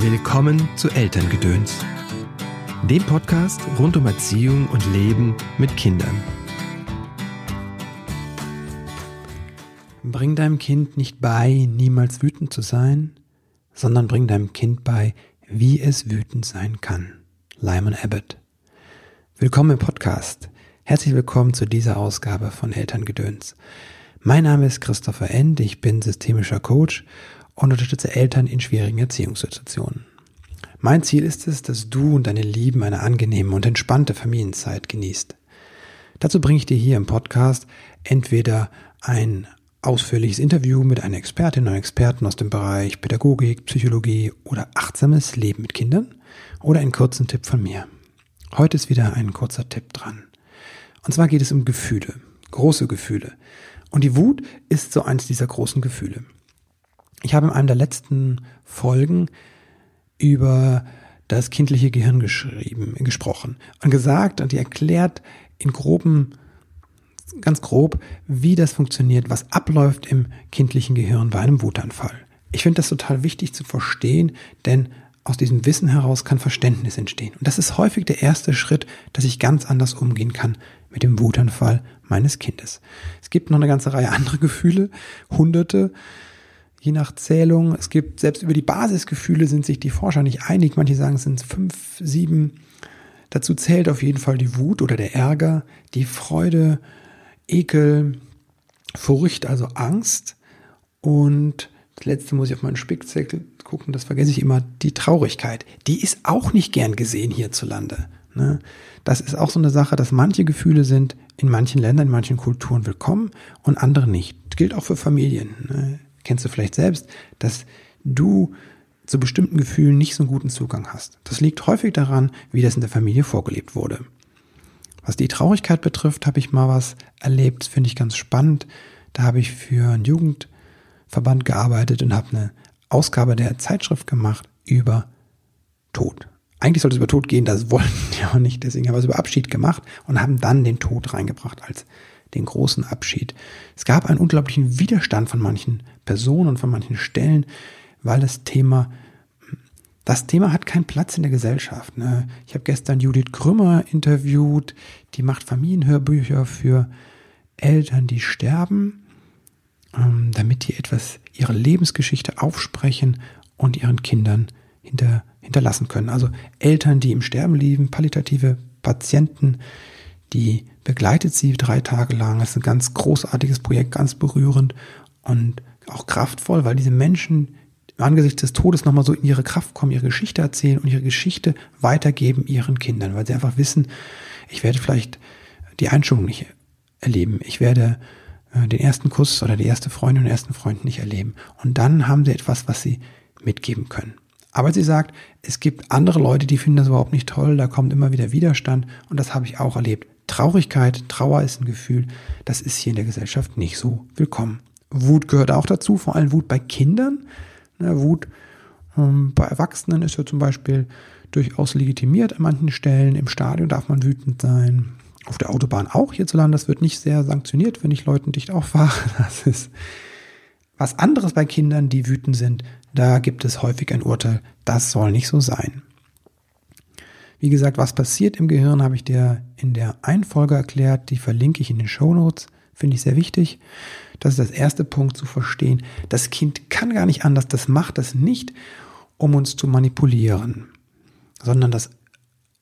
Willkommen zu Elterngedöns, dem Podcast rund um Erziehung und Leben mit Kindern. Bring deinem Kind nicht bei, niemals wütend zu sein, sondern bring deinem Kind bei, wie es wütend sein kann. Lyman Abbott. Willkommen im Podcast. Herzlich willkommen zu dieser Ausgabe von Elterngedöns. Mein Name ist Christopher End, ich bin systemischer Coach und unterstütze Eltern in schwierigen Erziehungssituationen. Mein Ziel ist es, dass du und deine Lieben eine angenehme und entspannte Familienzeit genießt. Dazu bringe ich dir hier im Podcast entweder ein ausführliches Interview mit einer Expertin oder Experten aus dem Bereich Pädagogik, Psychologie oder achtsames Leben mit Kindern oder einen kurzen Tipp von mir. Heute ist wieder ein kurzer Tipp dran. Und zwar geht es um Gefühle, große Gefühle. Und die Wut ist so eins dieser großen Gefühle. Ich habe in einem der letzten Folgen über das kindliche Gehirn geschrieben, gesprochen und gesagt und die erklärt in groben, ganz grob, wie das funktioniert, was abläuft im kindlichen Gehirn bei einem Wutanfall. Ich finde das total wichtig zu verstehen, denn aus diesem Wissen heraus kann Verständnis entstehen. Und das ist häufig der erste Schritt, dass ich ganz anders umgehen kann mit dem Wutanfall meines Kindes. Es gibt noch eine ganze Reihe andere Gefühle, hunderte, je nach Zählung. Es gibt selbst über die Basisgefühle sind sich die Forscher nicht einig. Manche sagen, es sind fünf, sieben. Dazu zählt auf jeden Fall die Wut oder der Ärger, die Freude, Ekel, Furcht, also Angst. Und das letzte muss ich auf meinen Spickzettel gucken, das vergesse ich immer, die Traurigkeit. Die ist auch nicht gern gesehen hierzulande. Ne? Das ist auch so eine Sache, dass manche Gefühle sind in manchen Ländern, in manchen Kulturen willkommen und andere nicht. Das gilt auch für Familien. Kennst du vielleicht selbst, dass du zu bestimmten Gefühlen nicht so einen guten Zugang hast. Das liegt häufig daran, wie das in der Familie vorgelebt wurde. Was die Traurigkeit betrifft, habe ich mal was erlebt, finde ich ganz spannend. Da habe ich für einen Jugendverband gearbeitet und habe eine Ausgabe der Zeitschrift gemacht über Tod. Eigentlich sollte es über Tod gehen, das wollten die auch nicht, deswegen haben wir es über Abschied gemacht und haben dann den Tod reingebracht als den großen Abschied. Es gab einen unglaublichen Widerstand von manchen Personen und von manchen Stellen, weil das Thema, das Thema hat keinen Platz in der Gesellschaft. Ne? Ich habe gestern Judith Krümmer interviewt, die macht Familienhörbücher für Eltern, die sterben, ähm, damit die etwas ihre Lebensgeschichte aufsprechen und ihren Kindern hinter, hinterlassen können. Also Eltern, die im Sterben lieben, palliative Patienten, die begleitet sie drei Tage lang. Es ist ein ganz großartiges Projekt, ganz berührend und auch kraftvoll, weil diese Menschen angesichts des Todes nochmal so in ihre Kraft kommen, ihre Geschichte erzählen und ihre Geschichte weitergeben ihren Kindern, weil sie einfach wissen, ich werde vielleicht die Einschulung nicht erleben. Ich werde äh, den ersten Kuss oder die erste Freundin und den ersten Freund nicht erleben. Und dann haben sie etwas, was sie mitgeben können. Aber sie sagt, es gibt andere Leute, die finden das überhaupt nicht toll, da kommt immer wieder Widerstand und das habe ich auch erlebt. Traurigkeit, Trauer ist ein Gefühl, das ist hier in der Gesellschaft nicht so willkommen. Wut gehört auch dazu, vor allem Wut bei Kindern. Ne, Wut ähm, bei Erwachsenen ist ja zum Beispiel durchaus legitimiert an manchen Stellen. Im Stadion darf man wütend sein. Auf der Autobahn auch hierzulande. Das wird nicht sehr sanktioniert, wenn ich Leuten dicht auffahre. Das ist was anderes bei Kindern, die wütend sind. Da gibt es häufig ein Urteil. Das soll nicht so sein. Wie gesagt, was passiert im Gehirn, habe ich dir in der Einfolge erklärt. Die verlinke ich in den Show Notes. Finde ich sehr wichtig. Das ist das erste Punkt zu verstehen. Das Kind kann gar nicht anders. Das macht das nicht, um uns zu manipulieren, sondern das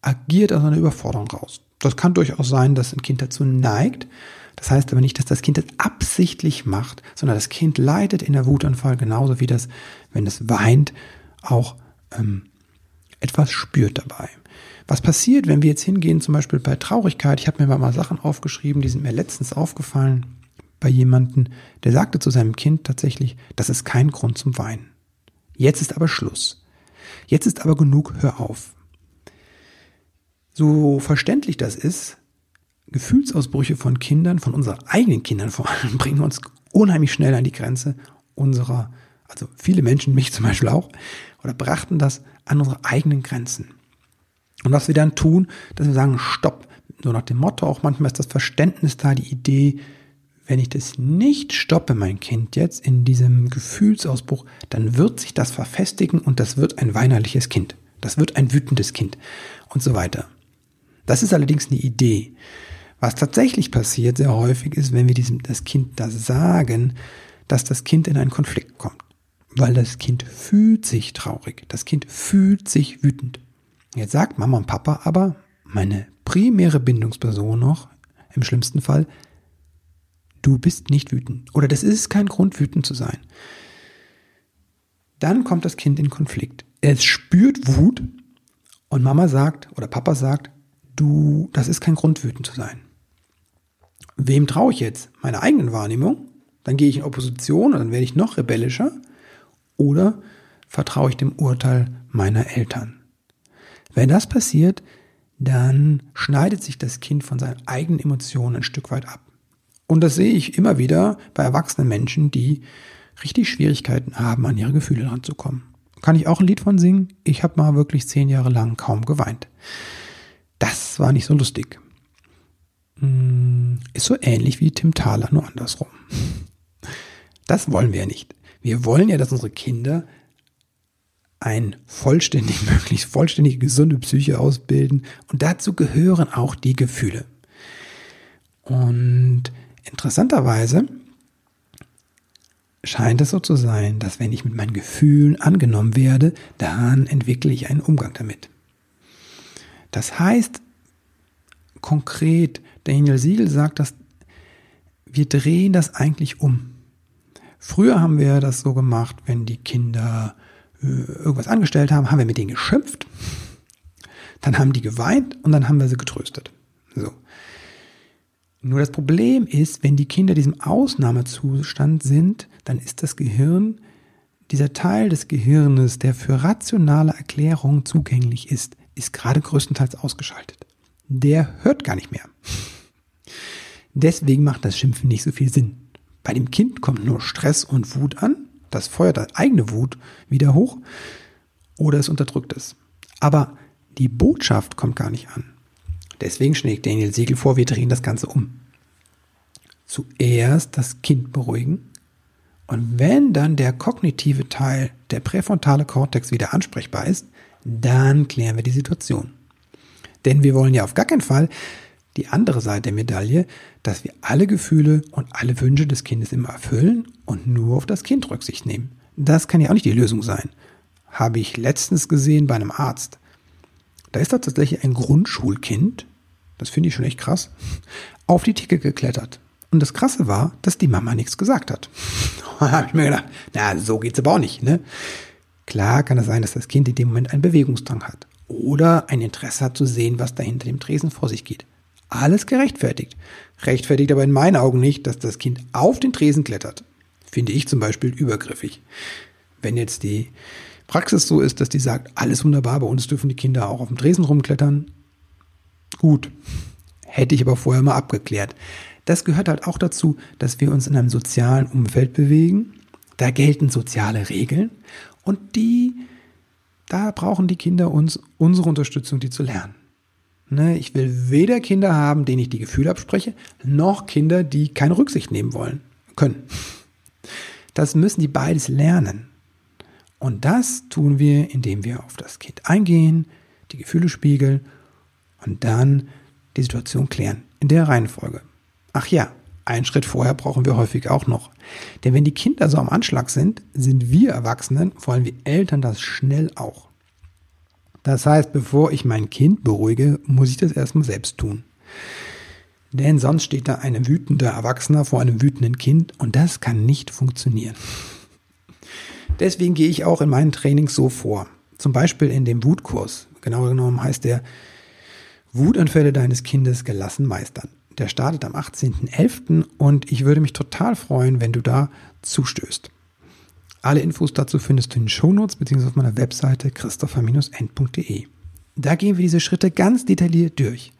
agiert aus einer Überforderung raus. Das kann durchaus sein, dass ein Kind dazu neigt. Das heißt aber nicht, dass das Kind das absichtlich macht, sondern das Kind leidet in der Wutanfall genauso wie das, wenn es weint, auch ähm, etwas spürt dabei. Was passiert, wenn wir jetzt hingehen, zum Beispiel bei Traurigkeit? Ich habe mir mal Sachen aufgeschrieben, die sind mir letztens aufgefallen bei jemandem, der sagte zu seinem Kind tatsächlich, das ist kein Grund zum Weinen. Jetzt ist aber Schluss. Jetzt ist aber genug, hör auf. So verständlich das ist, Gefühlsausbrüche von Kindern, von unseren eigenen Kindern vor allem, bringen uns unheimlich schnell an die Grenze unserer, also viele Menschen, mich zum Beispiel auch, oder brachten das an unsere eigenen Grenzen. Und was wir dann tun, dass wir sagen, stopp. So nach dem Motto, auch manchmal ist das Verständnis da, die Idee, wenn ich das nicht stoppe, mein Kind, jetzt in diesem Gefühlsausbruch, dann wird sich das verfestigen und das wird ein weinerliches Kind. Das wird ein wütendes Kind und so weiter. Das ist allerdings eine Idee. Was tatsächlich passiert sehr häufig ist, wenn wir diesem, das Kind das sagen, dass das Kind in einen Konflikt kommt. Weil das Kind fühlt sich traurig. Das Kind fühlt sich wütend. Jetzt sagt Mama und Papa aber, meine primäre Bindungsperson noch, im schlimmsten Fall, du bist nicht wütend. Oder das ist kein Grund, wütend zu sein. Dann kommt das Kind in Konflikt. Es spürt Wut und Mama sagt oder Papa sagt, du, das ist kein Grund, wütend zu sein. Wem traue ich jetzt? Meiner eigenen Wahrnehmung? Dann gehe ich in Opposition und dann werde ich noch rebellischer. Oder vertraue ich dem Urteil meiner Eltern? Wenn das passiert, dann schneidet sich das Kind von seinen eigenen Emotionen ein Stück weit ab. Und das sehe ich immer wieder bei erwachsenen Menschen, die richtig Schwierigkeiten haben, an ihre Gefühle ranzukommen. Kann ich auch ein Lied von singen? Ich habe mal wirklich zehn Jahre lang kaum geweint. Das war nicht so lustig. Hm, ist so ähnlich wie Tim Thaler, nur andersrum. Das wollen wir ja nicht. Wir wollen ja, dass unsere Kinder ein vollständig, möglichst vollständig gesunde Psyche ausbilden. Und dazu gehören auch die Gefühle. Und interessanterweise scheint es so zu sein, dass wenn ich mit meinen Gefühlen angenommen werde, dann entwickle ich einen Umgang damit. Das heißt, konkret, Daniel Siegel sagt, dass wir drehen das eigentlich um. Früher haben wir das so gemacht, wenn die Kinder irgendwas angestellt haben, haben wir mit denen geschimpft, dann haben die geweint und dann haben wir sie getröstet. So. Nur das Problem ist, wenn die Kinder diesem Ausnahmezustand sind, dann ist das Gehirn, dieser Teil des Gehirnes, der für rationale Erklärungen zugänglich ist, ist gerade größtenteils ausgeschaltet. Der hört gar nicht mehr. Deswegen macht das Schimpfen nicht so viel Sinn. Bei dem Kind kommt nur Stress und Wut an, das feuert das eigene Wut wieder hoch oder es unterdrückt es. Aber die Botschaft kommt gar nicht an. Deswegen schlägt Daniel Siegel vor, wir drehen das Ganze um. Zuerst das Kind beruhigen und wenn dann der kognitive Teil, der präfrontale Kortex wieder ansprechbar ist, dann klären wir die Situation. Denn wir wollen ja auf gar keinen Fall die andere Seite der Medaille, dass wir alle Gefühle und alle Wünsche des Kindes immer erfüllen und nur auf das Kind Rücksicht nehmen. Das kann ja auch nicht die Lösung sein. Habe ich letztens gesehen bei einem Arzt. Da ist da tatsächlich ein Grundschulkind, das finde ich schon echt krass, auf die Theke geklettert. Und das Krasse war, dass die Mama nichts gesagt hat. da habe ich mir gedacht, na, so geht's aber auch nicht, ne? Klar kann es sein, dass das Kind in dem Moment einen Bewegungsdrang hat oder ein Interesse hat zu sehen, was da hinter dem Tresen vor sich geht. Alles gerechtfertigt. Rechtfertigt aber in meinen Augen nicht, dass das Kind auf den Tresen klettert. Finde ich zum Beispiel übergriffig. Wenn jetzt die Praxis so ist, dass die sagt, alles wunderbar, bei uns dürfen die Kinder auch auf dem Tresen rumklettern. Gut. Hätte ich aber vorher mal abgeklärt. Das gehört halt auch dazu, dass wir uns in einem sozialen Umfeld bewegen. Da gelten soziale Regeln und die, da brauchen die Kinder uns unsere Unterstützung, die zu lernen. Ne, ich will weder Kinder haben, denen ich die Gefühle abspreche, noch Kinder, die keine Rücksicht nehmen wollen, können. Das müssen die beides lernen. Und das tun wir, indem wir auf das Kind eingehen, die Gefühle spiegeln und dann die Situation klären. In der Reihenfolge. Ach ja, einen Schritt vorher brauchen wir häufig auch noch. Denn wenn die Kinder so am Anschlag sind, sind wir Erwachsenen, vor allem wir Eltern, das schnell auch. Das heißt, bevor ich mein Kind beruhige, muss ich das erstmal selbst tun. Denn sonst steht da ein wütender Erwachsener vor einem wütenden Kind und das kann nicht funktionieren. Deswegen gehe ich auch in meinen Trainings so vor. Zum Beispiel in dem Wutkurs. Genauer genommen heißt der Wutanfälle deines Kindes gelassen meistern. Der startet am 18.11. und ich würde mich total freuen, wenn du da zustößt. Alle Infos dazu findest du in den Shownotes bzw. auf meiner Webseite christopher-end.de. Da gehen wir diese Schritte ganz detailliert durch.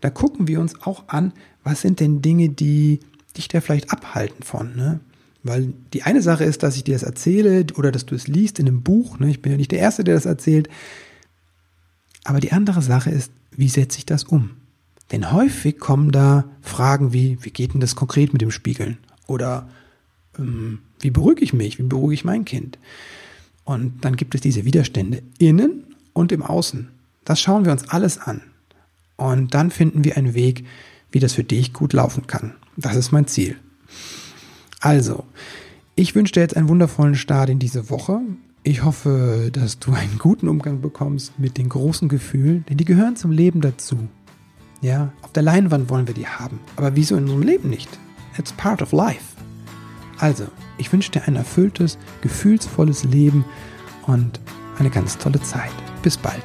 Da gucken wir uns auch an, was sind denn Dinge, die dich da vielleicht abhalten von. Ne? Weil die eine Sache ist, dass ich dir das erzähle oder dass du es liest in einem Buch. Ne? Ich bin ja nicht der Erste, der das erzählt. Aber die andere Sache ist, wie setze ich das um? Denn häufig kommen da Fragen wie, wie geht denn das konkret mit dem Spiegeln? Oder ähm, wie beruhige ich mich? Wie beruhige ich mein Kind? Und dann gibt es diese Widerstände innen und im Außen. Das schauen wir uns alles an. Und dann finden wir einen Weg, wie das für dich gut laufen kann. Das ist mein Ziel. Also, ich wünsche dir jetzt einen wundervollen Start in diese Woche. Ich hoffe, dass du einen guten Umgang bekommst mit den großen Gefühlen, denn die gehören zum Leben dazu. Ja, auf der Leinwand wollen wir die haben, aber wieso in unserem Leben nicht? It's part of life. Also, ich wünsche dir ein erfülltes, gefühlsvolles Leben und eine ganz tolle Zeit. Bis bald.